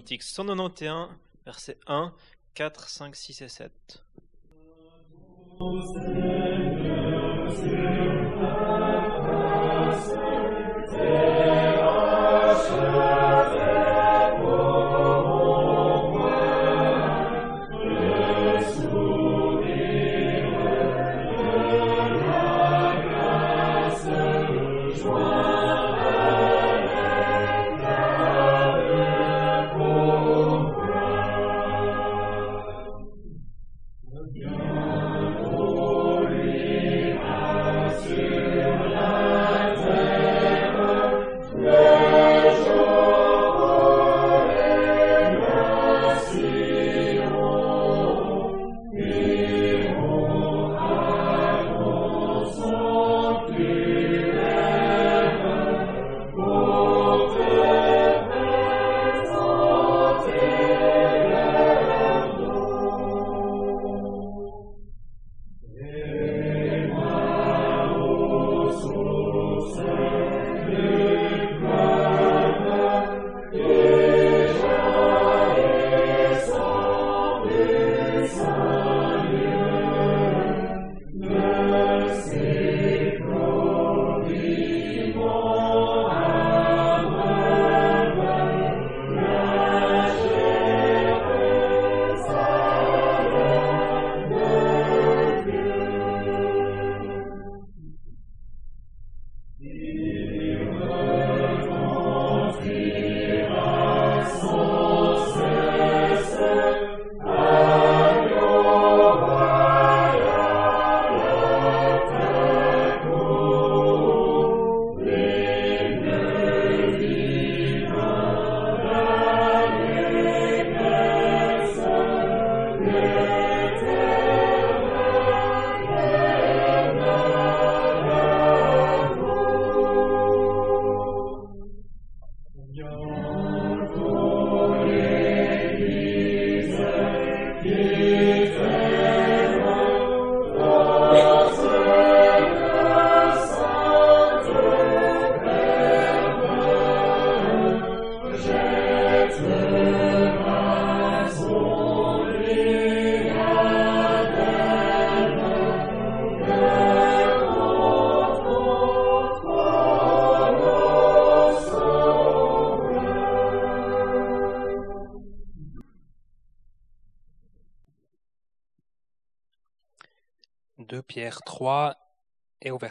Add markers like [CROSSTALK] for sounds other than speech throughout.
Cantique 191, versets 1, 4, 5, 6 et 7.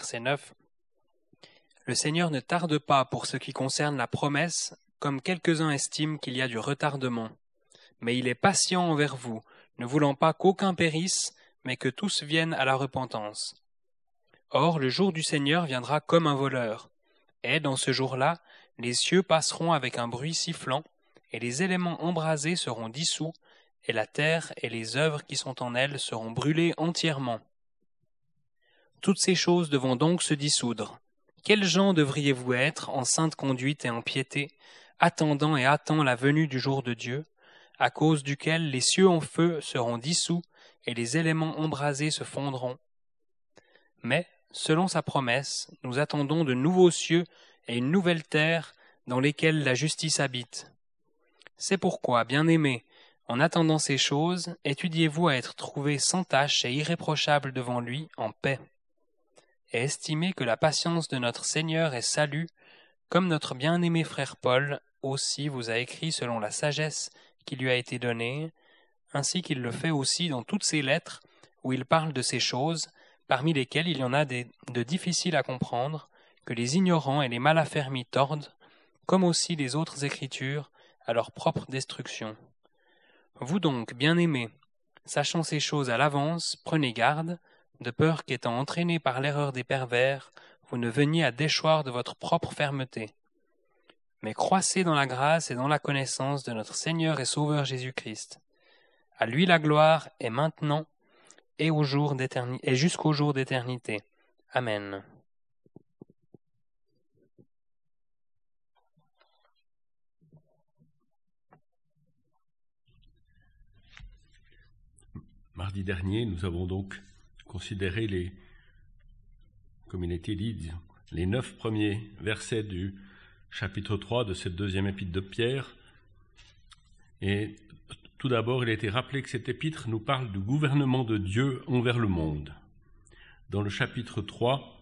Verset 9. Le Seigneur ne tarde pas pour ce qui concerne la promesse, comme quelques-uns estiment qu'il y a du retardement. Mais il est patient envers vous, ne voulant pas qu'aucun périsse, mais que tous viennent à la repentance. Or, le jour du Seigneur viendra comme un voleur. Et, dans ce jour-là, les cieux passeront avec un bruit sifflant, et les éléments embrasés seront dissous, et la terre et les œuvres qui sont en elle seront brûlées entièrement. Toutes ces choses devront donc se dissoudre. Quels gens devriez-vous être en sainte conduite et en piété, attendant et hâtant la venue du jour de Dieu, à cause duquel les cieux en feu seront dissous et les éléments embrasés se fondront? Mais, selon sa promesse, nous attendons de nouveaux cieux et une nouvelle terre dans lesquelles la justice habite. C'est pourquoi, bien-aimés, en attendant ces choses, étudiez-vous à être trouvés sans tache et irréprochables devant lui en paix et estimez que la patience de notre Seigneur est salut, comme notre bien-aimé frère Paul aussi vous a écrit selon la sagesse qui lui a été donnée, ainsi qu'il le fait aussi dans toutes ses lettres où il parle de ces choses, parmi lesquelles il y en a de difficiles à comprendre, que les ignorants et les mal affermis tordent, comme aussi les autres écritures, à leur propre destruction. Vous donc, bien-aimés, sachant ces choses à l'avance, prenez garde, de peur qu'étant entraîné par l'erreur des pervers, vous ne veniez à déchoir de votre propre fermeté. Mais croissez dans la grâce et dans la connaissance de notre Seigneur et Sauveur Jésus-Christ. À lui la gloire est maintenant et, et jusqu'au jour d'éternité. Amen. Mardi dernier, nous avons donc considérer les, comme il a été dit, les neuf premiers versets du chapitre 3 de cette deuxième épître de Pierre. Et tout d'abord, il a été rappelé que cet épître nous parle du gouvernement de Dieu envers le monde. Dans le chapitre 3,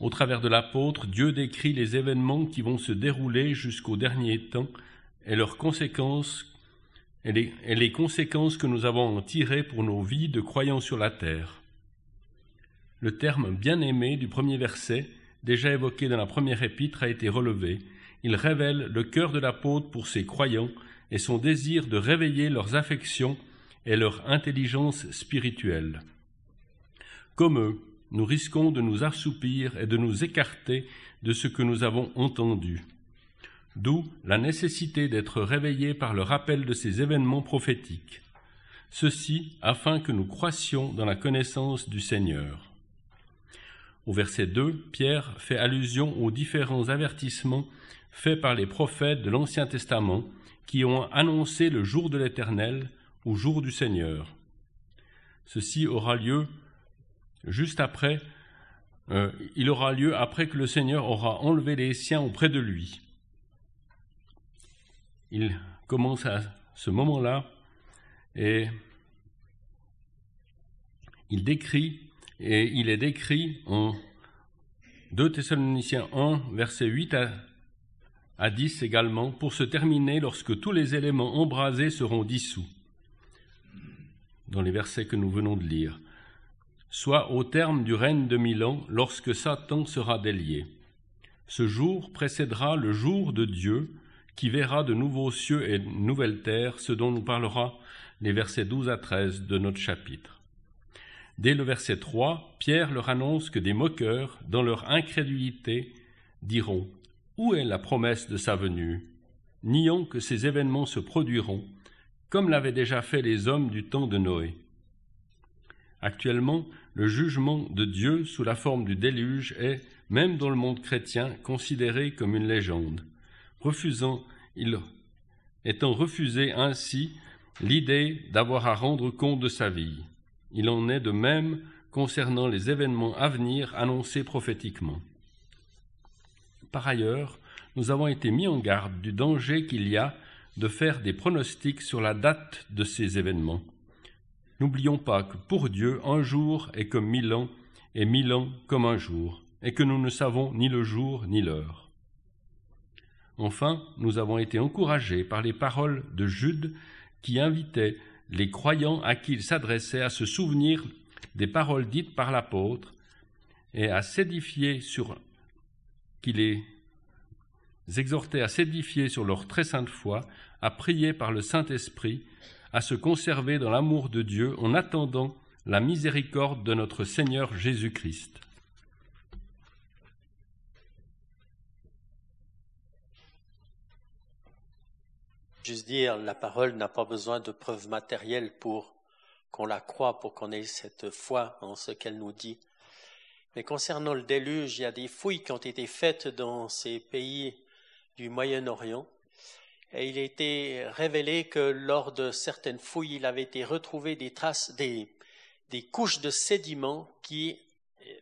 au travers de l'apôtre, Dieu décrit les événements qui vont se dérouler jusqu'au dernier temps et leurs conséquences et les, conséquences que nous avons en tirées pour nos vies de croyants sur la terre. Le terme bien-aimé du premier verset, déjà évoqué dans la première épître, a été relevé. Il révèle le cœur de l'apôtre pour ses croyants et son désir de réveiller leurs affections et leur intelligence spirituelle. Comme eux, nous risquons de nous assoupir et de nous écarter de ce que nous avons entendu. D'où la nécessité d'être réveillés par le rappel de ces événements prophétiques. Ceci afin que nous croissions dans la connaissance du Seigneur. Au verset 2, Pierre fait allusion aux différents avertissements faits par les prophètes de l'Ancien Testament qui ont annoncé le jour de l'Éternel au jour du Seigneur. Ceci aura lieu juste après, euh, il aura lieu après que le Seigneur aura enlevé les siens auprès de lui. Il commence à ce moment-là et il décrit, et il est décrit en 2 Thessaloniciens 1, versets 8 à, à 10 également, pour se terminer lorsque tous les éléments embrasés seront dissous, dans les versets que nous venons de lire, soit au terme du règne de mille ans, lorsque Satan sera délié. Ce jour précédera le jour de Dieu, qui verra de nouveaux cieux et de nouvelles terres, ce dont nous parlera les versets 12 à 13 de notre chapitre. Dès le verset 3, Pierre leur annonce que des moqueurs, dans leur incrédulité, diront Où est la promesse de sa venue? Nions que ces événements se produiront, comme l'avaient déjà fait les hommes du temps de Noé. Actuellement, le jugement de Dieu sous la forme du déluge est, même dans le monde chrétien, considéré comme une légende refusant, il, étant refusé ainsi l'idée d'avoir à rendre compte de sa vie. Il en est de même concernant les événements à venir annoncés prophétiquement. Par ailleurs, nous avons été mis en garde du danger qu'il y a de faire des pronostics sur la date de ces événements. N'oublions pas que pour Dieu, un jour est comme mille ans, et mille ans comme un jour, et que nous ne savons ni le jour ni l'heure. Enfin, nous avons été encouragés par les paroles de Jude qui invitaient les croyants à qui il s'adressait à se souvenir des paroles dites par l'apôtre et à s'édifier sur qui les exhortait à s'édifier sur leur très sainte foi, à prier par le Saint-Esprit, à se conserver dans l'amour de Dieu en attendant la miséricorde de notre Seigneur Jésus-Christ. Juste dire, la parole n'a pas besoin de preuves matérielles pour qu'on la croie, pour qu'on ait cette foi en ce qu'elle nous dit. Mais concernant le déluge, il y a des fouilles qui ont été faites dans ces pays du Moyen-Orient. Et il a été révélé que lors de certaines fouilles, il avait été retrouvé des traces, des, des couches de sédiments qui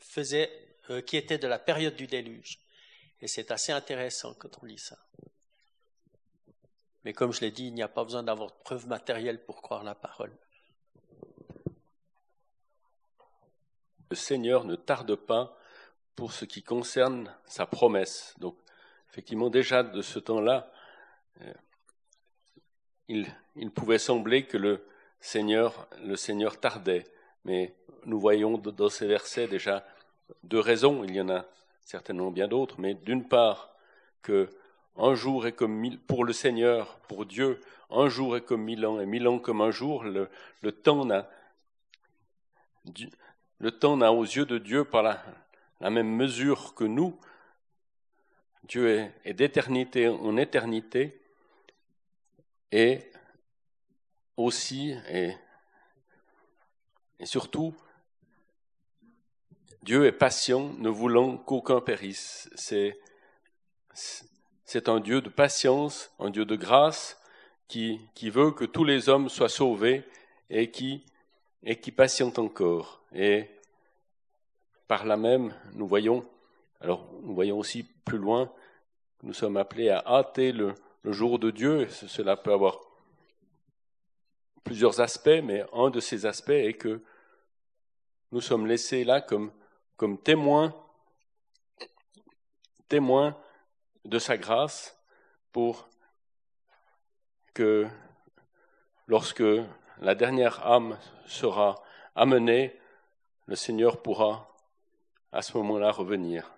faisaient, euh, qui étaient de la période du déluge. Et c'est assez intéressant quand on lit ça. Mais comme je l'ai dit, il n'y a pas besoin d'avoir de preuves matérielles pour croire la parole. Le Seigneur ne tarde pas pour ce qui concerne sa promesse. Donc, effectivement, déjà de ce temps-là, euh, il, il, pouvait sembler que le Seigneur, le Seigneur tardait. Mais nous voyons dans ces versets déjà deux raisons. Il y en a certainement bien d'autres, mais d'une part que un jour est comme mille, pour le Seigneur, pour Dieu, un jour est comme mille ans, et mille ans comme un jour. Le, temps n'a, le temps n'a aux yeux de Dieu pas la, même mesure que nous. Dieu est, d'éternité en éternité, et aussi et, surtout, Dieu est patient, ne voulant qu'aucun périsse. C'est un Dieu de patience, un Dieu de grâce, qui, qui veut que tous les hommes soient sauvés et qui, et qui patiente encore. Et par là même, nous voyons, alors nous voyons aussi plus loin, nous sommes appelés à hâter le, le jour de Dieu. Cela peut avoir plusieurs aspects, mais un de ces aspects est que nous sommes laissés là comme, comme témoins, témoins de sa grâce pour que lorsque la dernière âme sera amenée, le Seigneur pourra à ce moment-là revenir.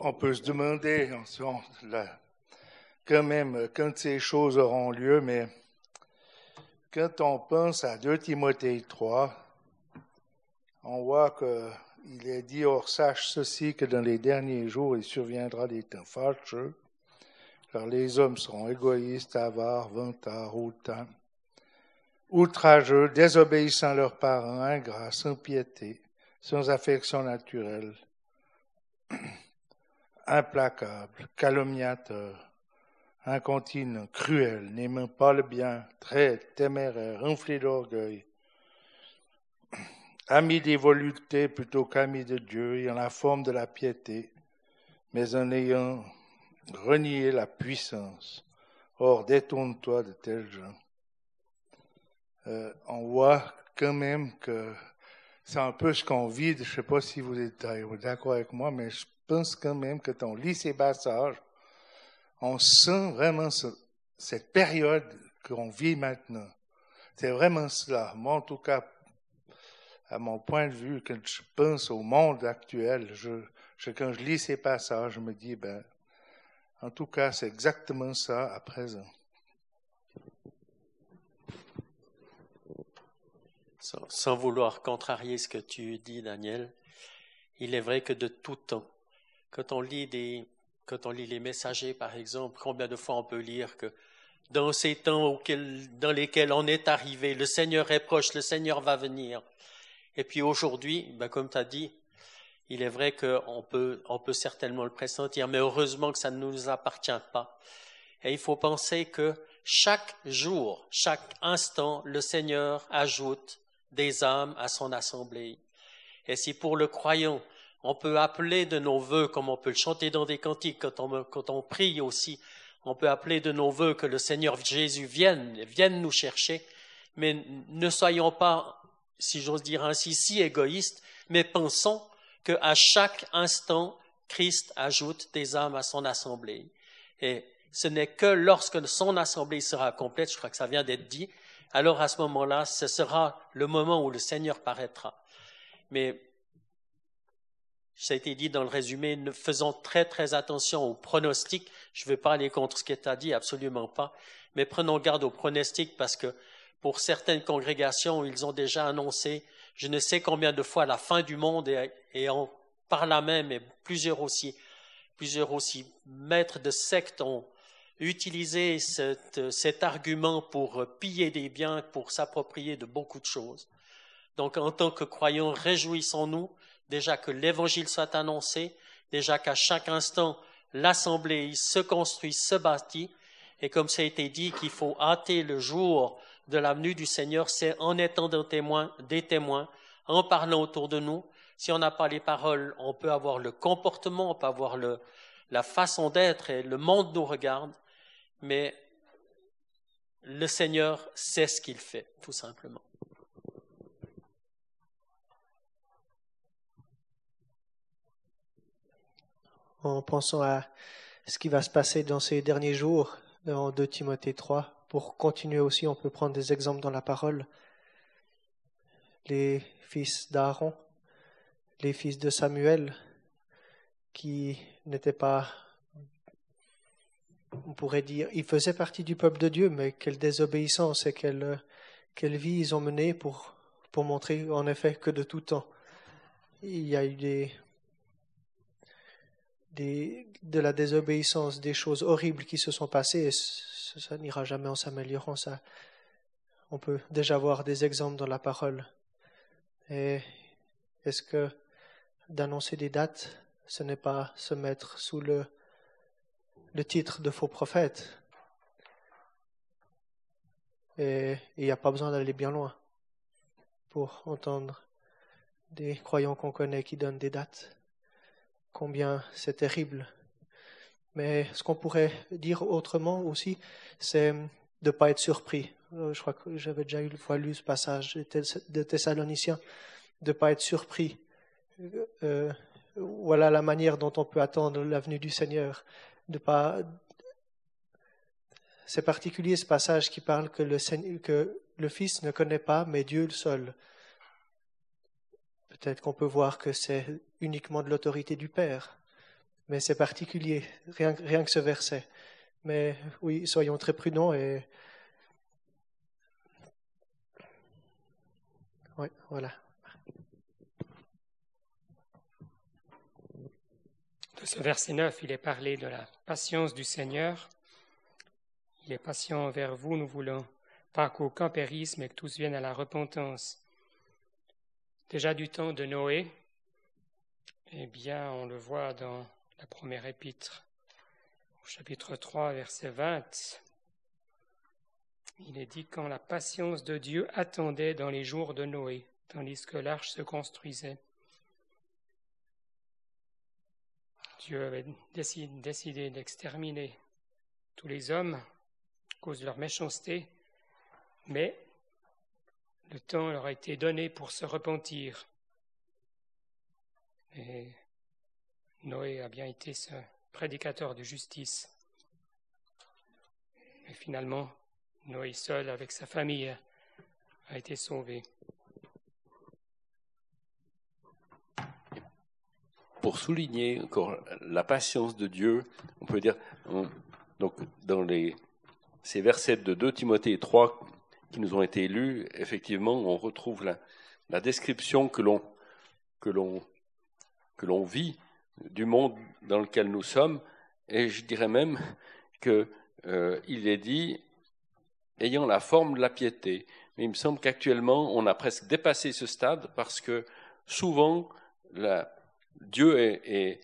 On, peut se demander quand même quand ces choses auront lieu, mais quand on pense à 2 Timothée 3, on voit qu'il est dit, or sache ceci, que dans les derniers jours, il surviendra des temps fâcheux, car les hommes seront égoïstes, avares, vantards, hautains, outrageux, désobéissant leurs parents, ingrats, sans piété, sans affection naturelle, [CLEARS THROAT] implacable, incontinent, cruel, n'aimant pas le bien, très téméraire, enflé d'orgueil, ami des voluptés plutôt qu'ami de Dieu, ayant la forme de la piété, mais en ayant renié la puissance. Or, détourne-toi de tels gens. Euh, on voit quand même que c'est un peu ce qu'on vit. Je ne sais pas si vous êtes d'accord avec moi, mais je pense quand même que on lit ces passages, on sent vraiment cette période qu'on vit maintenant. C'est vraiment cela. Moi, en tout cas, à mon point de vue, quand je pense au monde actuel, quand je lis ces passages, je me dis, ben, en tout cas, c'est exactement ça à présent. sans, vouloir contrarier ce que tu dis, Daniel, il est vrai que de tout temps, quand on lit des, quand on lit les messagers, par exemple, combien de fois on peut lire que dans ces temps dans lesquels on est arrivé, le Seigneur est proche, le Seigneur va venir. Et puis aujourd'hui, ben comme tu as dit, il est vrai qu'on on peut certainement le pressentir, mais heureusement que ça ne nous appartient pas. Et il faut penser que chaque jour, chaque instant, le Seigneur ajoute des âmes à son assemblée. Et si pour le croyant, on peut appeler de nos voeux, comme on peut le chanter dans des cantiques, quand on, quand on prie aussi, on peut appeler de nos voeux que le Seigneur Jésus vienne, vienne nous chercher, mais ne soyons pas, si j'ose dire ainsi, si égoïstes, mais pensons qu'à chaque instant, Christ ajoute des âmes à son assemblée. Et ce n'est que lorsque son assemblée sera complète, je crois que ça vient d'être dit, alors à ce moment-là, ce sera le moment où le Seigneur paraîtra. Mais ça a été dit dans le résumé, faisons très très attention aux pronostics. Je ne vais pas aller contre ce qui est dit, absolument pas. Mais prenons garde aux pronostics parce que pour certaines congrégations, ils ont déjà annoncé je ne sais combien de fois la fin du monde et, en, par là même, et plusieurs aussi, plusieurs aussi maîtres de sectes ont utilisé cet argument pour piller des biens, pour s'approprier de beaucoup de choses. Donc en tant que croyants, réjouissons-nous déjà que l'évangile soit annoncé, déjà qu'à chaque instant, l'assemblée se construit, se bâtit, et comme ça a été dit qu'il faut hâter le jour de la venue du Seigneur, c'est en étant des témoins, des témoins, en parlant autour de nous. Si on n'a pas les paroles, on peut avoir le comportement, on peut avoir le, la façon d'être et le monde nous regarde, mais le Seigneur sait ce qu'il fait, tout simplement. En pensant à ce qui va se passer dans ces derniers jours, dans 2 Timothée 3. Pour continuer aussi, on peut prendre des exemples dans la parole. Les fils d'Aaron, les fils de Samuel, qui n'étaient pas, on pourrait dire, ils faisaient partie du peuple de Dieu, mais quelle désobéissance et quelle, quelle vie ils ont menée pour, pour montrer en effet que de tout temps, il y a eu des, de la désobéissance, des choses horribles qui se sont passées, ça, n'ira jamais en s'améliorant. Ça, on peut déjà voir des exemples dans la parole. Et est-ce que d'annoncer des dates, ce n'est pas se mettre sous le, le titre de faux prophète Et il n'y a pas besoin d'aller bien loin pour entendre des croyants qu'on connaît qui donnent des dates combien c'est terrible. Mais ce qu'on pourrait dire autrement aussi, c'est de ne pas être surpris. Euh, je crois que j'avais déjà une fois lu ce passage de Thessaloniciens, de ne pas être surpris. Euh, voilà la manière dont on peut attendre la venue du Seigneur. C'est particulier ce passage qui parle que le, que le Fils ne connaît pas, mais Dieu le seul. Peut-être qu'on peut voir que c'est uniquement de l'autorité du Père, mais c'est particulier, rien, que ce verset. Mais oui, soyons très prudents et. Oui, voilà. De ce verset 9, il est parlé de la patience du Seigneur. Il est patient envers vous, nous voulons pas qu'aucun périsse, mais que tous viennent à la repentance. Déjà du temps de Noé, eh bien, on le voit dans la première épître, au chapitre 3, verset 20. Il est dit quand la patience de Dieu attendait dans les jours de Noé, tandis que l'arche se construisait. Dieu avait décidé d'exterminer tous les hommes à cause de leur méchanceté, mais le temps leur a été donné pour se repentir. Et Noé a bien été ce prédicateur de justice. Mais finalement, Noé seul avec sa famille a été sauvé. pour souligner encore la patience de Dieu, on peut dire, dans ces versets de 2 Timothée 3 qui nous ont été lus, effectivement, on retrouve la, description que l'on que l'on que l'on vit du monde dans lequel nous sommes, et je dirais même que euh, il est dit ayant la forme de la piété. Mais il me semble qu'actuellement, on a presque dépassé ce stade parce que souvent Dieu est,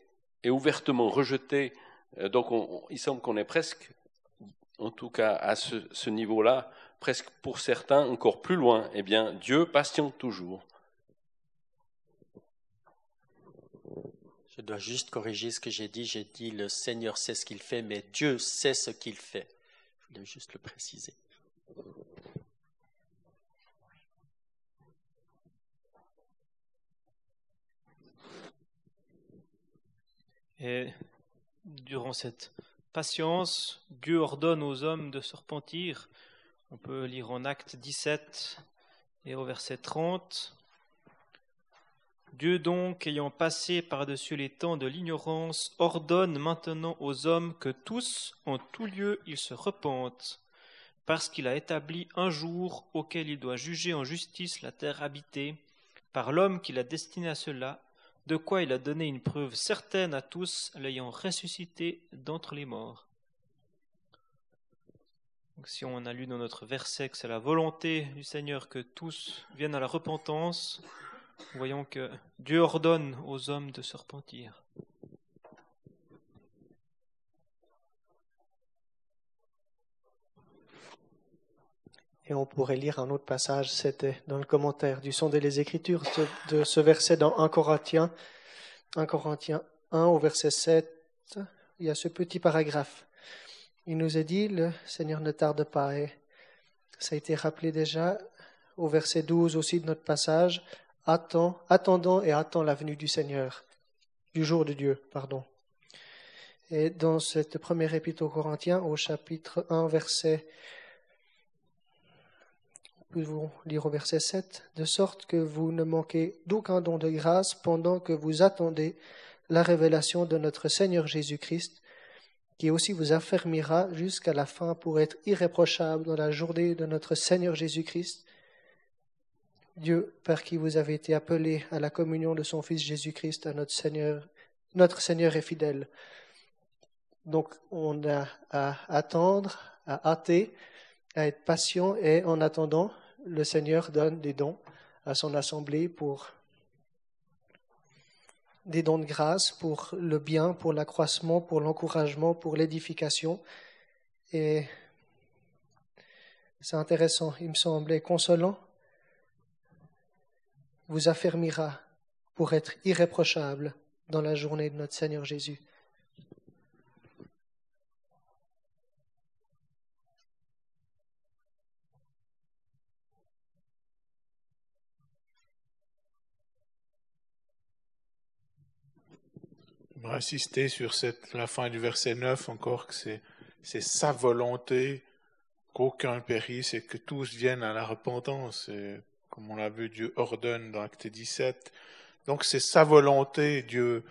ouvertement rejeté. Euh, donc il semble qu'on est presque, en tout cas à ce, niveau-là, presque pour certains encore plus loin. Eh bien, Dieu patiente toujours. Je dois juste corriger ce que j'ai dit. J'ai dit le Seigneur sait ce qu'il fait, mais Dieu sait ce qu'il fait. Je voulais juste le préciser. Et durant cette patience, Dieu ordonne aux hommes de se repentir. On peut lire en Acte 17 et au verset 30. Dieu donc, ayant passé par-dessus les temps de l'ignorance, ordonne maintenant aux hommes que tous, en tout lieu, ils se repentent, parce qu'il a établi un jour auquel il doit juger en justice la terre habitée, par l'homme qu'il a destiné à cela, de quoi il a donné une preuve certaine à tous, l'ayant ressuscité d'entre les morts. Si on a lu dans notre verset que c'est la volonté du Seigneur que tous viennent à la repentance, voyons que Dieu ordonne aux hommes de se repentir. Et on pourrait lire un autre passage, c'était dans le commentaire du Sondé des Écritures, de ce verset dans 1 Corinthiens, 1 Corinthiens 1 au verset 7. Il y a ce petit paragraphe. Il nous est dit, le Seigneur ne tarde pas. Et ça a été rappelé déjà au verset 12 aussi de notre passage. Attends, attendons et attends la venue du Seigneur, du jour de Dieu, pardon. Et dans cette première épître aux Corinthiens, au chapitre 1, verset pouvons lire au verset 7, de sorte que vous ne manquez d'aucun don de grâce pendant que vous attendez la révélation de notre Seigneur Jésus-Christ, qui aussi vous affermira jusqu'à la fin pour être irréprochable dans la journée de notre Seigneur Jésus-Christ. Dieu, par qui vous avez été appelés à la communion de son Fils Jésus-Christ, à notre Seigneur, notre Seigneur est fidèle. Donc on a à attendre, à hâter, à être patient et en attendant, le Seigneur donne des dons à son assemblée pour des dons de grâce pour le bien, pour l'accroissement, pour l'encouragement, pour l'édification. Et c'est intéressant, il me semblait consolant, vous affermira pour être irréprochable dans la journée de notre Seigneur Jésus. Insister sur la fin du verset 9 encore que c'est, sa volonté qu'aucun périsse et que tous viennent à la repentance. Comme on l'a vu, Dieu ordonne dans Acte 17. Donc c'est sa volonté. Dieu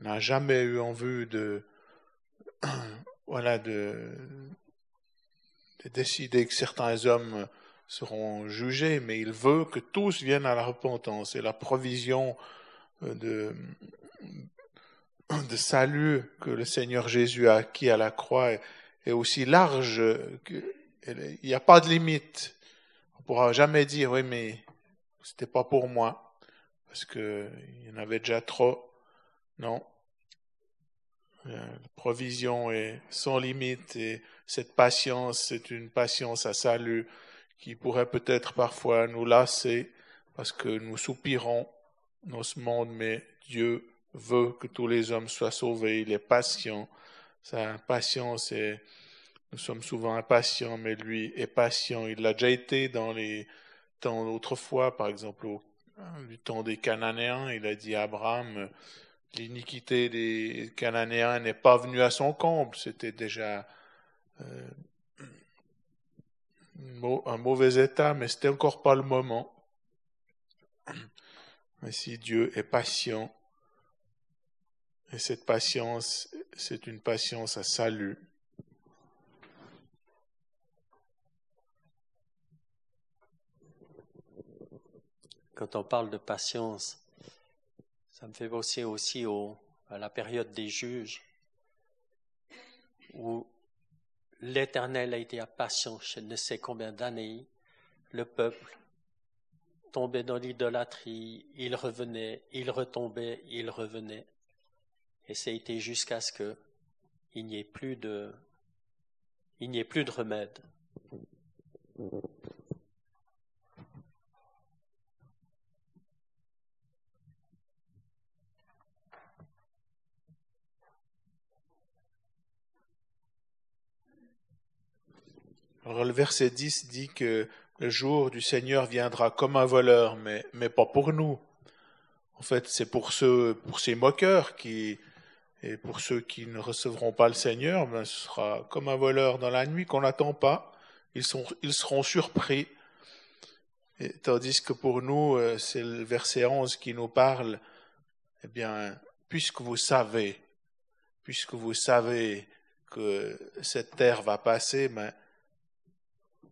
n'a jamais eu en vue de, [CLEARS THROAT] voilà, de, de décider que certains hommes seront jugés, mais il veut que tous viennent à la repentance. Et la provision de, de salut que le Seigneur Jésus a acquis à la croix est, aussi large qu'il n'y a pas de limite. On ne pourra jamais dire, oui, mais c'était pas pour moi, parce qu'il y en avait déjà trop. Non. La provision est sans limite et cette patience, c'est une patience à salut qui pourrait peut-être parfois nous lasser parce que nous soupirons dans ce monde, mais Dieu veut que tous les hommes soient sauvés, il est patient. Sa patience est, nous sommes souvent impatients, mais lui est patient. Il l'a déjà été dans les temps autrefois, par exemple au du temps des Cananéens, il a dit à Abraham, l'iniquité des Cananéens n'est pas venue à son comble, c'était déjà euh, un mauvais état, mais c'était encore pas le moment. Mais si Dieu est patient, et cette patience, c'est une patience à salut. Quand on parle de patience, ça me fait penser aussi au, à la période des juges, où l'Éternel a été à patience je ne sais combien d'années, le peuple tombait dans l'idolâtrie, il revenait, il retombait, il revenait. Et ça été jusqu'à ce que il n'y ait plus de, il n'y ait plus de remède. Alors le verset 10 dit que le jour du Seigneur viendra comme un voleur, mais, mais pas pour nous. En fait, c'est pour ceux, pour ces moqueurs qui, et pour ceux qui ne recevront pas le Seigneur, ben, ce sera comme un voleur dans la nuit qu'on n'attend pas. Ils, sont, ils seront surpris. Tandis que pour nous, euh, c'est le verset 11 qui nous parle, eh bien, puisque vous savez, puisque vous savez que cette terre va passer, ben,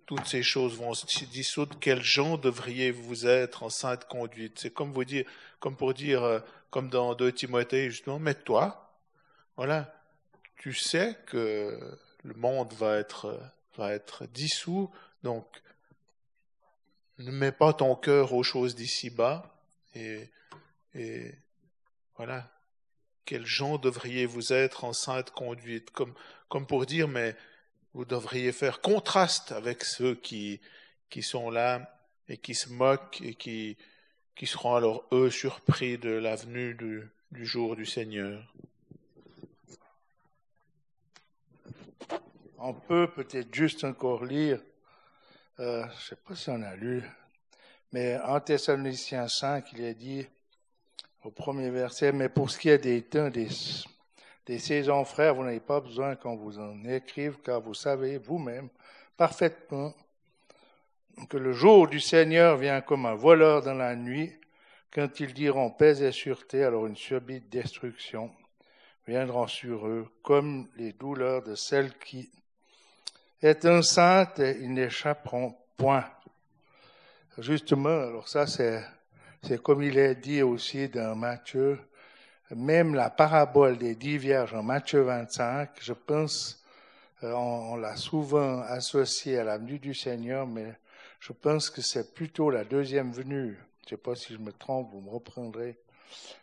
toutes ces choses vont se dissoudre. Quels gens devriez-vous être en sainte conduite? C'est comme vous dire, comme pour dire, euh, comme dans 2 Timothée, justement, mets-toi voilà, tu sais que le monde va être, va être dissous, donc ne mets pas ton cœur aux choses d'ici-bas et, et voilà, quels gens devriez-vous être en sainte conduite, comme, comme pour dire, mais vous devriez faire contraste avec ceux qui, qui sont là et qui se moquent et qui, qui seront alors eux surpris de la venue du, du jour du Seigneur. On peut peut-être juste encore lire, euh, je ne sais pas si on a lu, mais en Thessaloniciens 5, il est dit au premier verset, mais pour ce qui est des temps, des, des saisons, frères, vous n'avez pas besoin qu'on vous en écrive, car vous savez vous-même parfaitement que le jour du Seigneur vient comme un voleur dans la nuit, quand ils diront paix et sûreté, alors une subite destruction viendra sur eux, comme les douleurs de celles qui est enceinte, ils n'échapperont point. Justement, alors ça c'est, c'est comme il est dit aussi dans Matthieu, même la parabole des dix vierges en Matthieu 25, je pense, euh, on, l'a souvent associée à la venue du Seigneur, mais je pense que c'est plutôt la deuxième venue. Je ne sais pas si je me trompe, vous me reprendrez.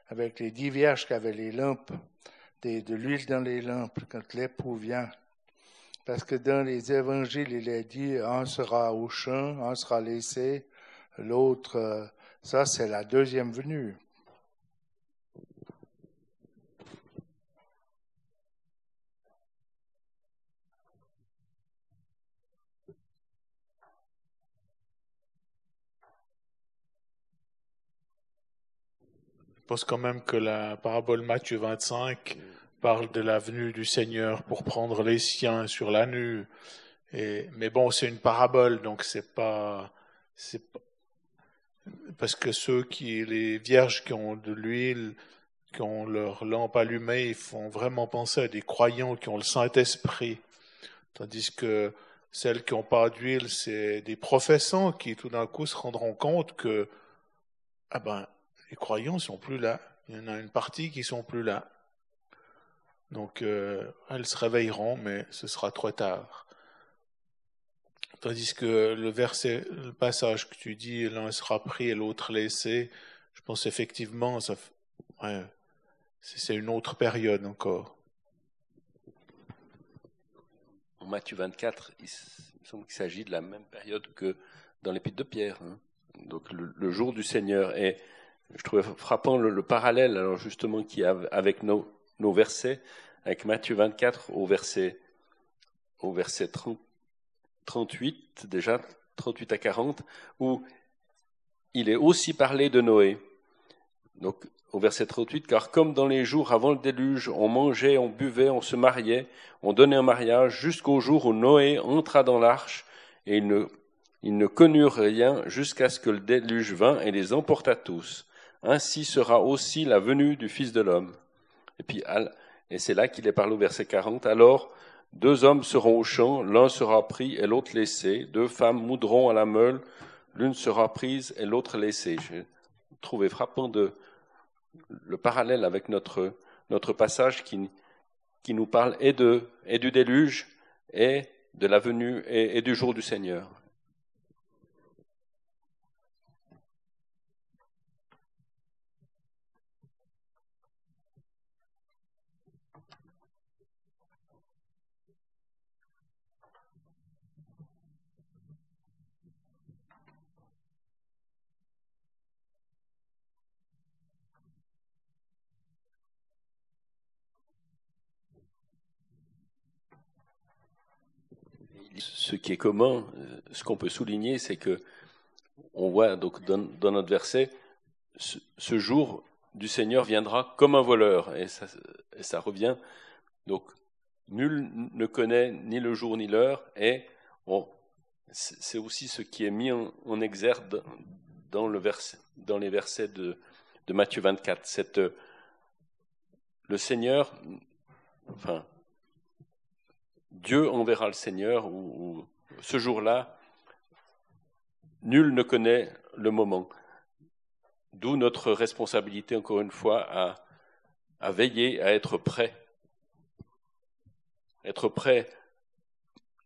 Avec les dix vierges qui avaient les lampes, de l'huile dans les lampes quand l'époux vient. Parce que dans les évangiles, il est dit, un sera au champ, un sera laissé, l'autre, euh, ça c'est la deuxième venue. Je pense quand même que la parabole Matthieu 25 parle de la venue du Seigneur pour prendre les siens sur la nue. Et, mais bon, c'est une parabole, donc c'est pas, parce que ceux qui, les vierges qui ont de l'huile, qui ont leur lampe allumée, ils font vraiment penser à des croyants qui ont le Saint-Esprit. Tandis que celles qui n'ont pas d'huile, c'est des professants qui tout d'un coup se rendront compte que, ah ben, les croyants sont plus là. Il y en a une partie qui sont plus là. Donc, euh, elles se réveilleront, mais ce sera trop tard. Tandis que le verset, le passage que tu dis, l'un sera pris et l'autre laissé, je pense effectivement, c'est une autre période encore. En Matthieu 24, il semble qu'il s'agit de la même période que dans l'épître de Pierre. Hein. Donc le, jour du Seigneur. Et je trouvais frappant le, parallèle, alors justement, qui avec nos, nos, versets, avec Matthieu 24 au verset, au verset 30, 38, déjà 38 à 40, où il est aussi parlé de Noé. Donc au verset 38, car comme dans les jours avant le déluge, on mangeait, on buvait, on se mariait, on donnait un mariage, jusqu'au jour où Noé entra dans l'arche, et ils ne, ils ne connurent rien jusqu'à ce que le déluge vint et les emporta tous. Ainsi sera aussi la venue du Fils de l'homme. Et c'est là qu'il est parlé au verset 40, alors deux hommes seront au champ, l'un sera pris et l'autre laissé, deux femmes moudront à la meule, l'une sera prise et l'autre laissée. J'ai trouvé frappant le parallèle avec notre, passage qui, nous parle et, de, et du déluge et de la venue et du jour du Seigneur. Ce qui est commun, euh, ce qu'on peut souligner, c'est que on voit donc dans, notre verset, ce, jour du Seigneur viendra comme un voleur, et ça, revient. Donc nul ne connaît ni le jour ni l'heure, et c'est aussi ce qui est mis en, exergue dans, le dans les versets de, Matthieu 24. Cette, le Seigneur, enfin, Dieu enverra le Seigneur, ou, ce jour-là, nul ne connaît le moment. D'où notre responsabilité, encore une fois, à, veiller, à être prêt. Être prêt,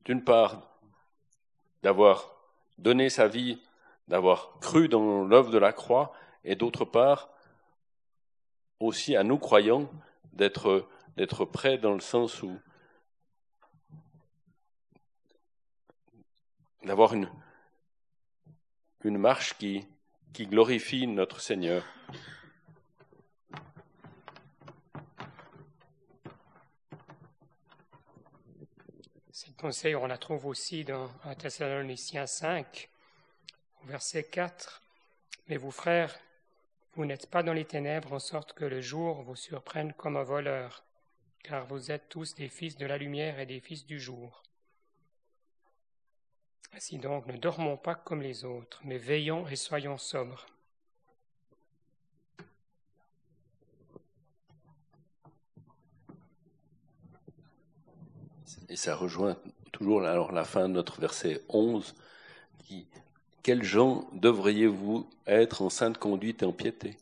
d'une part, d'avoir donné sa vie, d'avoir cru dans l'œuvre de la croix, et d'autre part, aussi à nous croyants, d'être, d'être prêts dans le sens où d'avoir une, une marche qui, qui glorifie notre Seigneur. Cette pensée, on la trouve aussi dans 1 Thessaloniciens 5, verset 4. Mais vous, frères, vous n'êtes pas dans les ténèbres en sorte que le jour vous surprenne comme un voleur, car vous êtes tous des fils de la lumière et des fils du jour. Ainsi donc, ne dormons pas comme les autres, mais veillons et soyons sobres. Et ça rejoint toujours alors la fin de notre verset 11 qui Quels gens devriez-vous être en sainte conduite et en piété?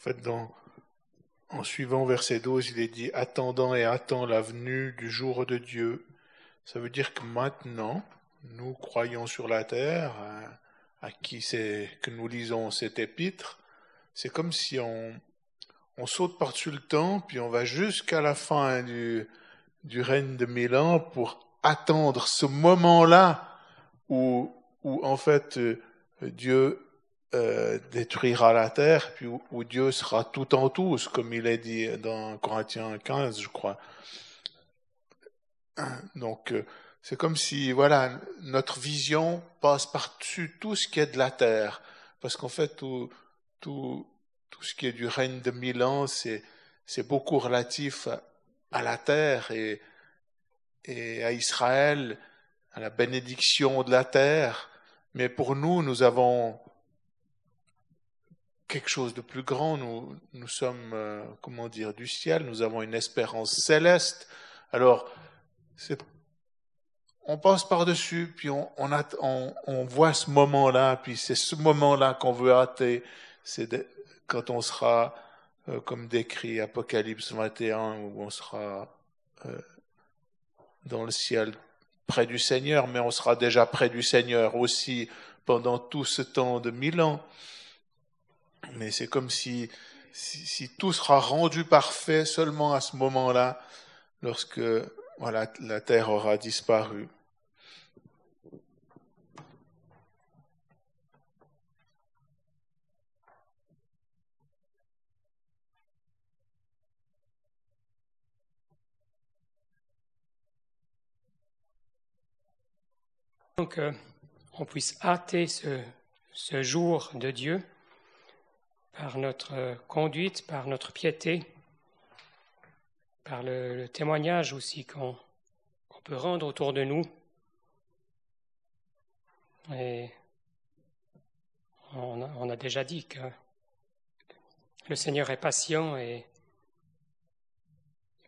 En fait, en suivant verset 12, il est dit attendant et attend la venue du jour de Dieu. Ça veut dire que maintenant, nous croyons sur la terre, à qui c'est que nous lisons cet épître, c'est comme si on, saute par-dessus le temps, puis on va jusqu'à la fin du, du règne de Milan pour attendre ce moment-là où, où en fait euh, Dieu euh, détruira la terre, puis où, Dieu sera tout en tous, comme il est dit dans Corinthiens 15, je crois. Donc, euh, c'est comme si, voilà, notre vision passe par-dessus tout ce qui est de la terre. Parce qu'en fait, tout, tout, tout ce qui est du règne de Milan, c'est, c'est beaucoup relatif à, à, la terre et, et à Israël, à la bénédiction de la terre. Mais pour nous, nous avons quelque chose de plus grand. Nous, nous sommes, euh, comment dire, du ciel. Nous avons une espérance céleste. Alors, on passe par-dessus, puis on, on, on, on, voit ce moment-là, puis c'est ce moment-là qu'on veut hâter. C'est quand on sera, euh, comme décrit Apocalypse 21, où on sera euh, dans le ciel près du Seigneur, mais on sera déjà près du Seigneur aussi pendant tout ce temps de mille ans. Mais c'est comme si, tout sera rendu parfait seulement à ce moment-là, lorsque voilà, la terre aura disparu. Donc, euh, on puisse hâter ce, jour de Dieu par notre conduite, par notre piété, par le, témoignage aussi qu'on qu peut rendre autour de nous. Et on a, on a déjà dit que le Seigneur est patient et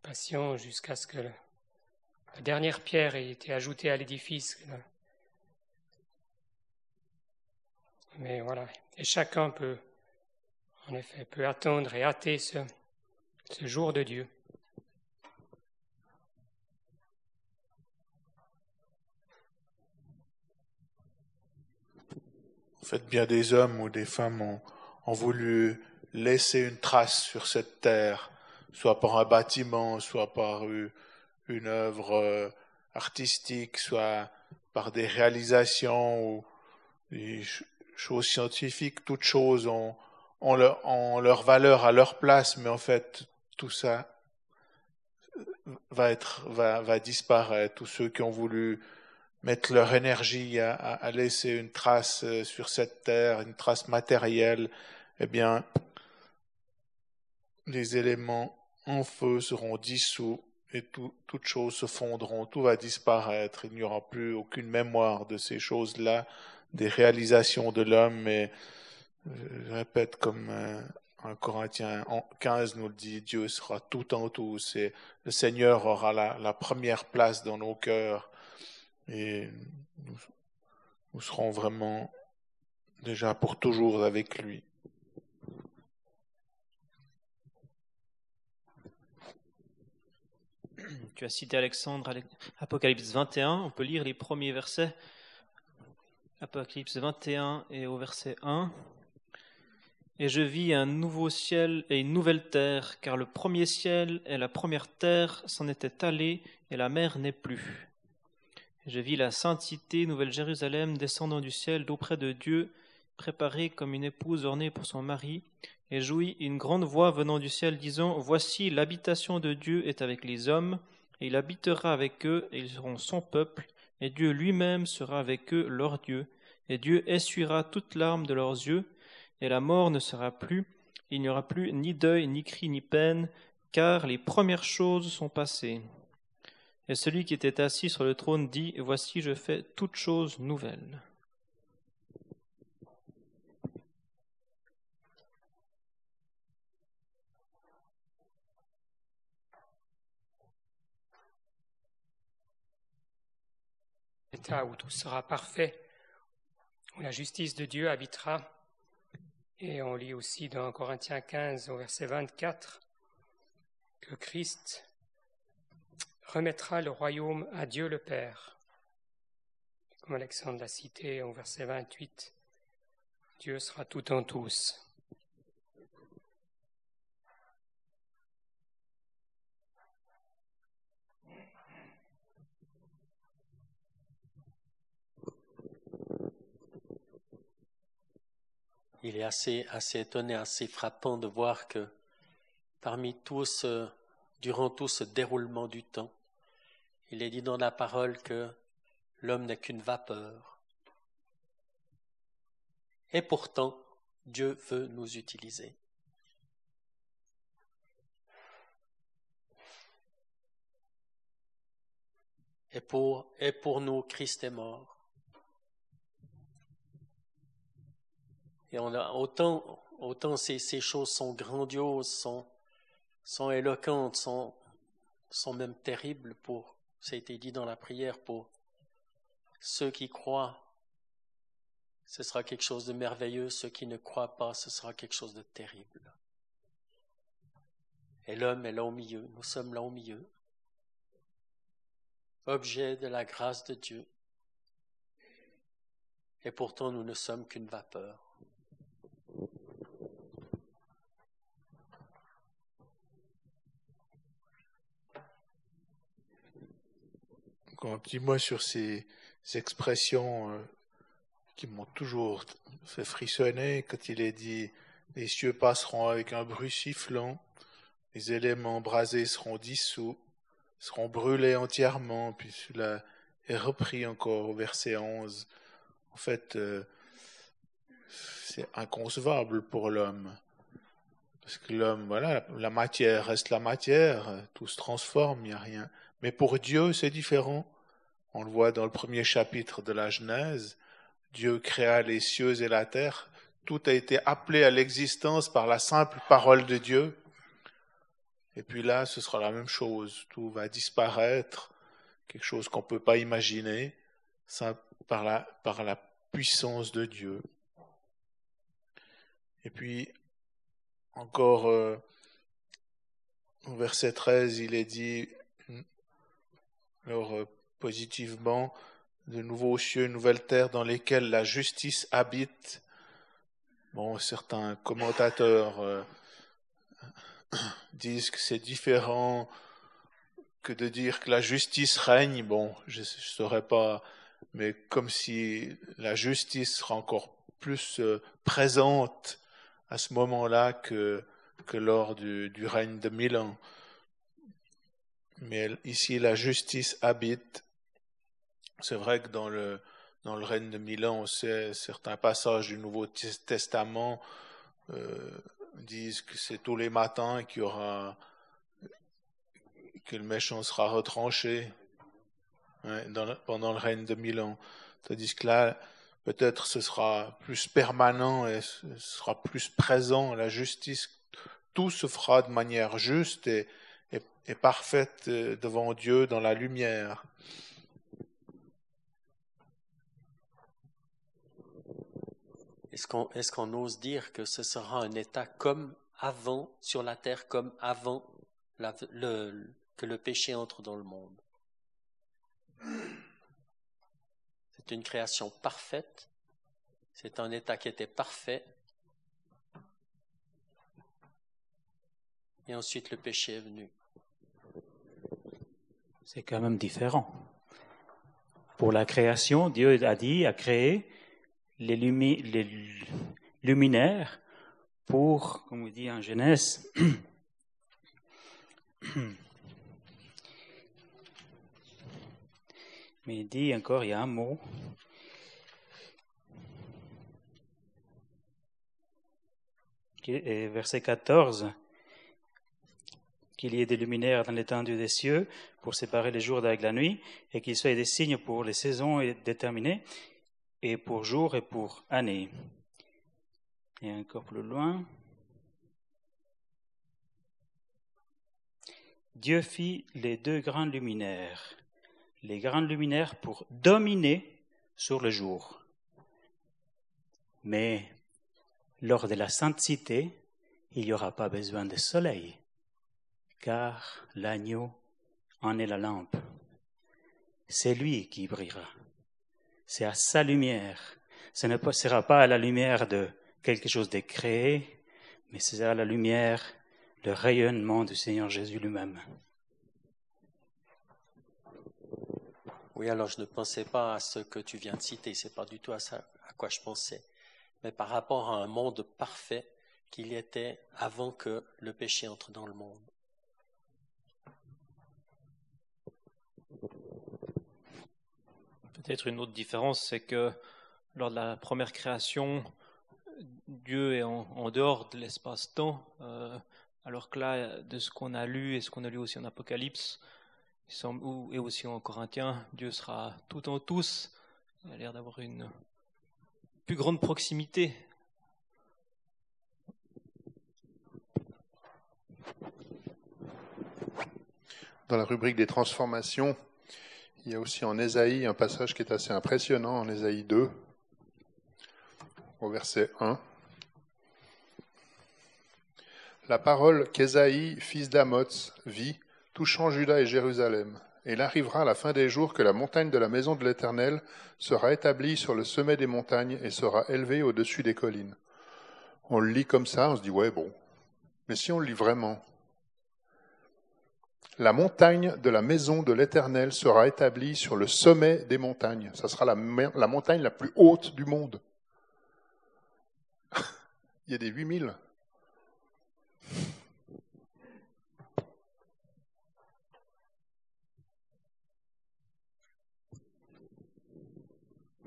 patient jusqu'à ce que la dernière pierre ait été ajoutée à l'édifice. Mais voilà, et chacun peut, en effet, peut attendre et hâter ce, jour de Dieu. En fait, bien des hommes ou des femmes ont, ont voulu laisser une trace sur cette terre, soit par un bâtiment, soit par une œuvre artistique, soit par des réalisations ou des choses scientifiques, toutes choses ont, ont, leur, leur valeur à leur place, mais en fait, tout ça va, être, va, va disparaître. Tous ceux qui ont voulu mettre leur énergie à, à, laisser une trace sur cette terre, une trace matérielle, eh bien, les éléments en feu seront dissous et tout, toutes choses se fondront, tout va disparaître, il n'y aura plus aucune mémoire de ces choses-là, des réalisations de l'homme, mais je répète comme un Corinthien 15 nous le dit, Dieu sera tout en tout, c'est le Seigneur aura la, la, première place dans nos cœurs et nous, nous serons vraiment déjà pour toujours avec lui. Tu as cité Alexandre, Apocalypse 21, on peut lire les premiers versets. Apocalypse 21 et au verset 1. Et je vis un nouveau ciel et une nouvelle terre, car le premier ciel et la première terre s'en étaient allés, et la mer n'est plus. Je vis la sainte cité, Nouvelle Jérusalem, descendant du ciel d'auprès de Dieu, préparée comme une épouse ornée pour son mari, et jouit une grande voix venant du ciel, disant Voici l'habitation de Dieu est avec les hommes, et il habitera avec eux, et ils seront son peuple, et Dieu lui-même sera avec eux leur Dieu, et Dieu essuiera toute larme de leurs yeux, et la mort ne sera plus, il n'y aura plus ni deuil, ni cri, ni peine, car les premières choses sont passées. Et celui qui était assis sur le trône dit, Voici je fais toutes choses nouvelles. Où tout sera parfait, où la justice de Dieu habitera. Et on lit aussi dans Corinthiens 15 au verset 24 que Christ remettra le royaume à Dieu le Père. Comme Alexandre l'a cité au verset 28, Dieu sera tout en tous. Il est assez, assez étonné, assez frappant de voir que parmi tout ce, durant tout ce déroulement du temps, il est dit dans la parole que l'homme n'est qu'une vapeur. Et pourtant, Dieu veut nous utiliser. Et pour, et pour nous, Christ est mort. Et on a autant, ces, choses sont grandioses, sont, sont éloquentes, sont, sont même terribles pour, ça a été dit dans la prière, pour ceux qui croient, ce sera quelque chose de merveilleux. Ceux qui ne croient pas, ce sera quelque chose de terrible. Et l'homme est là au milieu. Nous sommes là au milieu. Objet de la grâce de Dieu. Et pourtant, nous ne sommes qu'une vapeur. Un petit mot sur ces expressions euh, qui m'ont toujours fait frissonner quand il est dit les cieux passeront avec un bruit sifflant, les éléments brasés seront dissous, seront brûlés entièrement, puis cela est repris encore au verset 11. En fait, euh, c'est inconcevable pour l'homme. Parce que l'homme, voilà, la matière reste la matière, tout se transforme, il n'y a rien. Mais pour Dieu, c'est différent. On le voit dans le premier chapitre de la Genèse. Dieu créa les cieux et la terre. Tout a été appelé à l'existence par la simple parole de Dieu. Et puis là, ce sera la même chose. Tout va disparaître, quelque chose qu'on ne peut pas imaginer, par la, par la puissance de Dieu. Et puis, encore euh, au verset 13, il est dit, alors, euh, positivement, de nouveaux cieux, nouvelles terres dans lesquelles la justice habite. Bon, certains commentateurs euh, [CLEARS THROAT] disent que c'est différent que de dire que la justice règne. Bon, je ne saurais pas, mais comme si la justice sera encore plus euh, présente à ce moment-là que, que lors du, du règne de Milan. Mais ici, la justice habite c'est vrai que dans le, dans le règne de Milan, on certains passages du Nouveau Testament euh, disent que c'est tous les matins qu'il y aura que le méchant sera retranché pendant le règne de Milan. Tandis que là, peut-être ce sera plus permanent et ce sera plus présent, la justice. Tout se fera de manière juste et, et parfaite euh, devant Dieu dans la lumière. Est-ce qu'on est ose dire que ce sera un état comme avant, sur la terre, comme avant que le péché entre dans le monde? C'est une création parfaite, c'est un état qui était parfait, et ensuite le péché est venu. C'est quand même différent. Pour la création, Dieu a dit, a créé les, luminaires pour, comme on dit en Genèse, [COUGHS] mais il dit encore, il y a un mot. Verset 14, qu'il y ait des luminaires dans l'étendue des cieux pour séparer les jours d'avec la nuit, et qu'il soient des signes pour les saisons déterminées, et pour jour et pour année. Et encore plus loin. Dieu fit les deux grands luminaires, les grands luminaires pour dominer sur le jour. Mais lors de la sainte cité, il n'y aura pas besoin de soleil, car l'agneau en est la lampe. C'est lui qui brillera c'est à sa lumière Ce ne sera pas à la lumière de quelque chose de créé, mais c'est à la lumière, le rayonnement du Seigneur Jésus lui-même. Oui, alors je ne pensais pas à ce que tu viens de citer, c'est pas du tout à ça à quoi je pensais, mais par rapport à un monde parfait qu'il était avant que le péché entre dans le monde. Peut-être une autre différence, c'est que lors de la première création, Dieu est en, dehors de l'espace-temps, euh, alors que là, de ce qu'on a lu et ce qu'on a lu aussi en Apocalypse, et aussi en Corinthiens, Dieu sera tout en tous. Il a l'air d'avoir une plus grande proximité. Dans la rubrique des transformations, il y a aussi en Ésaïe un passage qui est assez impressionnant, en Ésaïe 2, au verset 1. La parole qu'Ésaïe, fils d'Amoz, vit, touchant Juda et Jérusalem. Et il arrivera à la fin des jours que la montagne de la maison de l'Éternel sera établie sur le sommet des montagnes et sera élevée au-dessus des collines. On le lit comme ça, on se dit ouais bon. Mais si on le lit vraiment, la montagne de la maison de l'Éternel sera établie sur le sommet des montagnes. Ça sera la, montagne la plus haute du monde. [LAUGHS] il y a des 8000.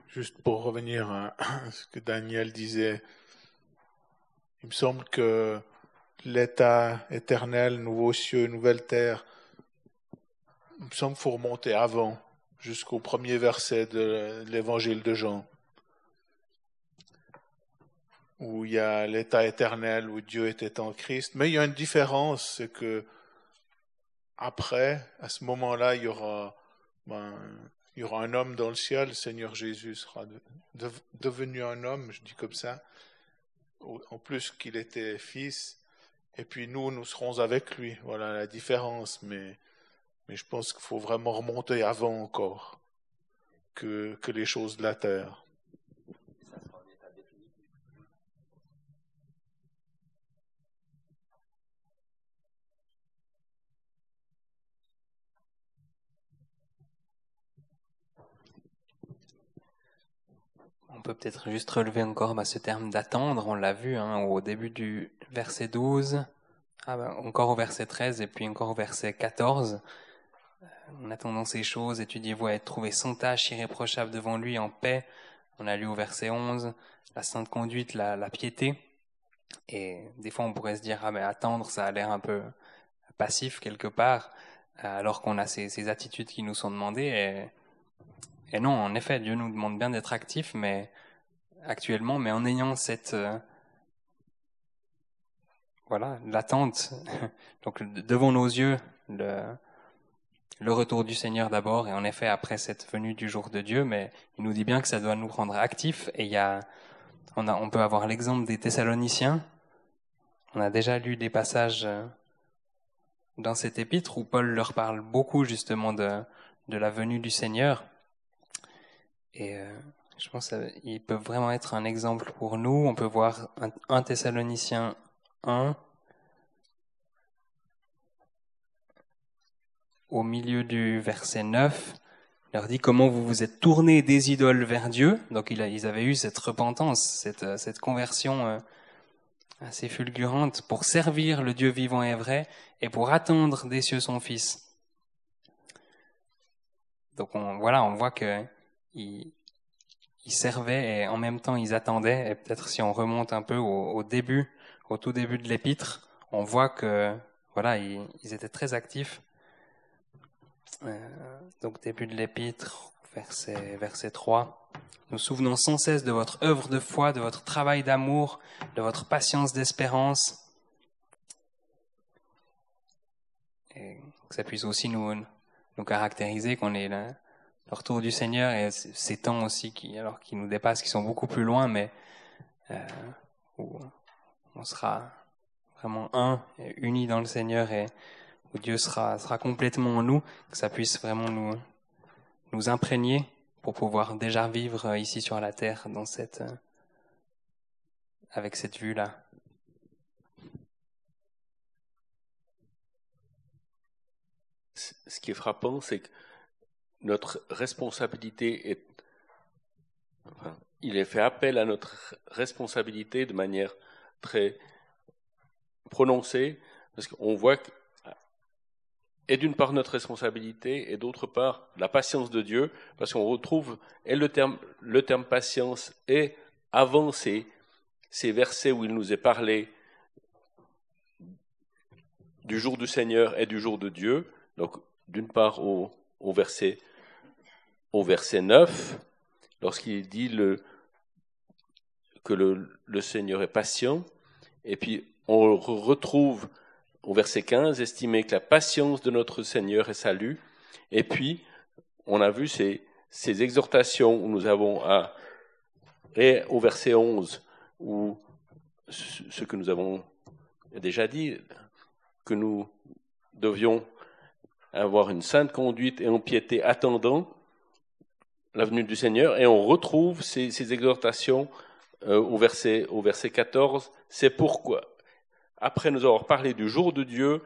Juste pour revenir à [CLEARS THROAT] ce que Daniel disait, il me semble que l'état éternel, nouveau cieux, nouvelle terre, il me semble qu'il faut remonter avant, jusqu'au premier verset de l'évangile de Jean, où il y a l'état éternel, où Dieu était en Christ. Mais il y a une différence, c'est que après, à ce moment-là, il y aura ben, il y aura un homme dans le ciel, le Seigneur Jésus sera devenu un homme, je dis comme ça, en plus qu'il était fils, et puis nous, nous serons avec lui. Voilà la différence, mais, mais je pense qu'il faut vraiment remonter avant encore que, que les choses de la terre. peut peut-être juste relever encore bah, ce terme d'attendre, on l'a vu hein, au début du verset 12, ah, bah, encore au verset 13 et puis encore au verset 14. En attendant ces choses, étudiez-vous à être trouvé sans tâche, irréprochable devant lui, en paix. On a lu au verset 11, la sainte conduite, la, piété. Et des fois, on pourrait se dire, ah mais attendre, ça a l'air un peu passif quelque part, alors qu'on a ces, attitudes qui nous sont demandées. Et et non, en effet, Dieu nous demande bien d'être actifs, mais actuellement, mais en ayant cette euh, voilà l'attente, [LAUGHS] donc devant nos yeux le, le retour du Seigneur d'abord, et en effet après cette venue du jour de Dieu, mais il nous dit bien que ça doit nous rendre actifs. Et il y a, on, a, on peut avoir l'exemple des Thessaloniciens. On a déjà lu des passages euh, dans cet épître où Paul leur parle beaucoup justement de, de la venue du Seigneur. Et euh, je pense qu'ils peuvent vraiment être un exemple pour nous. On peut voir un, un Thessalonicien 1 au milieu du verset 9. Il leur dit comment vous vous êtes tournés des idoles vers Dieu. Donc ils avaient eu cette repentance, cette, euh, conversion euh, assez fulgurante pour servir le Dieu vivant et vrai et pour attendre des cieux son Fils. Donc on, voilà, on voit que ils, servaient et en même temps ils attendaient. Et peut-être si on remonte un peu au, début, au tout début de l'épître, on voit que voilà, ils, étaient très actifs. Euh, donc début de l'épître, verset, verset 3. Nous souvenons sans cesse de votre œuvre de foi, de votre travail d'amour, de votre patience d'espérance. Et que ça puisse aussi nous, nous caractériser, qu'on est là, le retour du Seigneur et ces temps aussi qui, alors, qui nous dépassent, qui sont beaucoup plus loin, mais euh, où on sera vraiment un, unis dans le Seigneur et Dieu sera, sera complètement en nous, que ça puisse vraiment nous, nous imprégner pour pouvoir déjà vivre euh, ici sur la terre dans cette, euh, avec cette vue-là. Ce qui est frappant, c'est que notre responsabilité est, il est fait appel à notre responsabilité de manière très prononcée, parce qu'on voit que, et d'une part notre responsabilité, et d'autre part la patience de Dieu, parce qu'on retrouve, et le terme, le terme patience est avant ces, versets où il nous est parlé du jour du Seigneur et du jour de Dieu, donc d'une part au, verset, au verset 9, lorsqu'il dit le, que le, Seigneur est patient, et puis on retrouve au verset 15, estimer que la patience de notre Seigneur est salut, et puis on a vu ces, exhortations où nous avons à, et au verset 11, où ce que nous avons déjà dit, que nous devions avoir une sainte conduite et en piété attendant la venue du Seigneur. Et on retrouve ces, ces exhortations euh, au, verset, au verset 14. C'est pourquoi, après nous avoir parlé du jour de Dieu,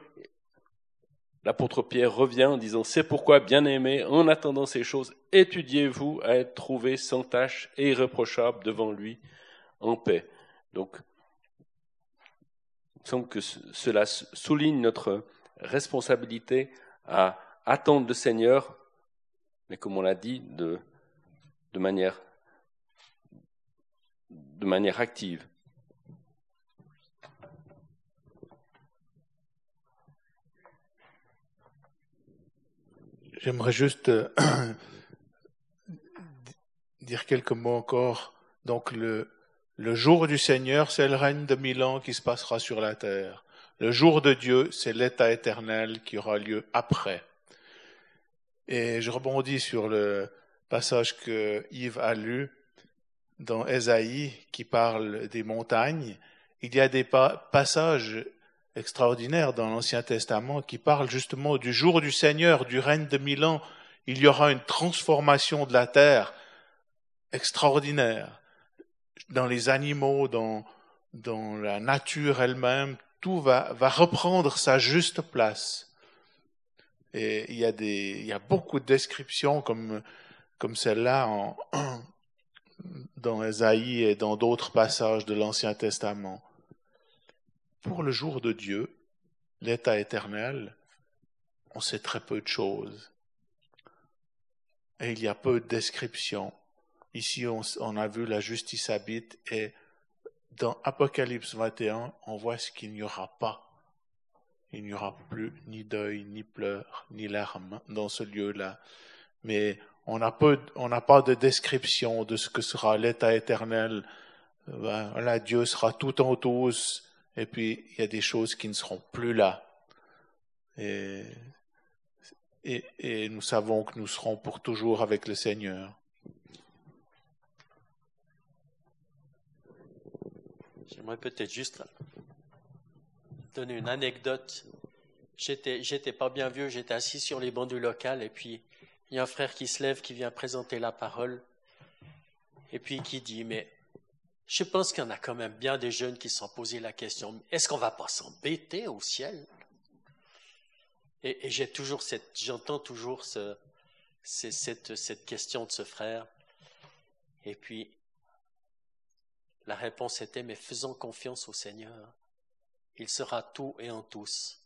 l'apôtre Pierre revient en disant, C'est pourquoi, bien aimé, en attendant ces choses, étudiez-vous à être trouvé sans tache et irréprochable devant lui en paix. Donc, il semble que cela souligne notre responsabilité à attendre le Seigneur, mais comme on l'a dit, de, manière, de manière active. J'aimerais juste euh, [COUGHS] dire quelques mots encore. Donc le, jour du Seigneur, c'est le règne de mille ans qui se passera sur la terre. Le jour de Dieu, c'est l'état éternel qui aura lieu après. Et je rebondis sur le passage que Yves a lu dans Ésaïe qui parle des montagnes. Il y a des passages extraordinaires dans l'Ancien Testament qui parlent justement du jour du Seigneur, du règne de mille ans. Il y aura une transformation de la terre extraordinaire dans les animaux, dans, dans la nature elle-même, tout va, va reprendre sa juste place. Et il y a, des, il y a beaucoup de descriptions comme, comme celle-là [CLEARS THROAT] dans Esaïe et dans d'autres passages de l'Ancien Testament. Pour le jour de Dieu, l'état éternel, on sait très peu de choses. Et il y a peu de descriptions. Ici, on, a vu la justice habite et dans Apocalypse 21, on voit ce qu'il n'y aura pas. Il n'y aura plus ni deuil, ni pleurs, ni larmes dans ce lieu-là. Mais on n'a pas, de description de ce que sera l'état éternel. Ben, Dieu sera tout en tous, et puis il y a des choses qui ne seront plus là. Et, nous savons que nous serons pour toujours avec le Seigneur. J'aimerais peut-être juste donner une anecdote. J'étais, j'étais pas bien vieux, j'étais assis sur les bancs du local et puis il y a un frère qui se lève, qui vient présenter la parole et puis qui dit, mais je pense qu'il y en a quand même bien des jeunes qui se sont posés la question, est-ce qu'on va pas s'embêter au ciel? Et, j'ai toujours cette, j'entends toujours ce, cette, question de ce frère. Et puis, la réponse était, mais faisons confiance au Seigneur. Il sera tout et en tous.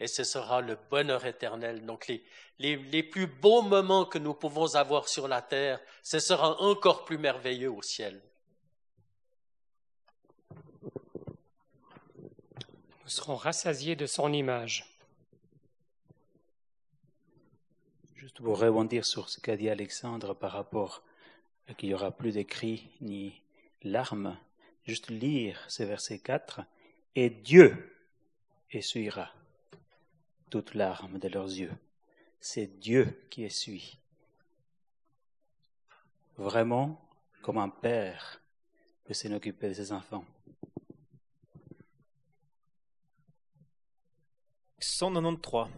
Et ce sera le bonheur éternel. Donc les, les plus beaux moments que nous pouvons avoir sur la terre, ce sera encore plus merveilleux au ciel. Serons rassasiés de son image. Juste pour rebondir sur ce qu'a dit Alexandre par rapport à qu'il n'y aura plus d'écrits ni larmes, juste lire ce verset 4, et Dieu essuiera toutes larmes de leurs yeux. C'est Dieu qui essuie. Vraiment, comme un père peut s'en occuper de ses enfants. cent quatre-vingt-treize.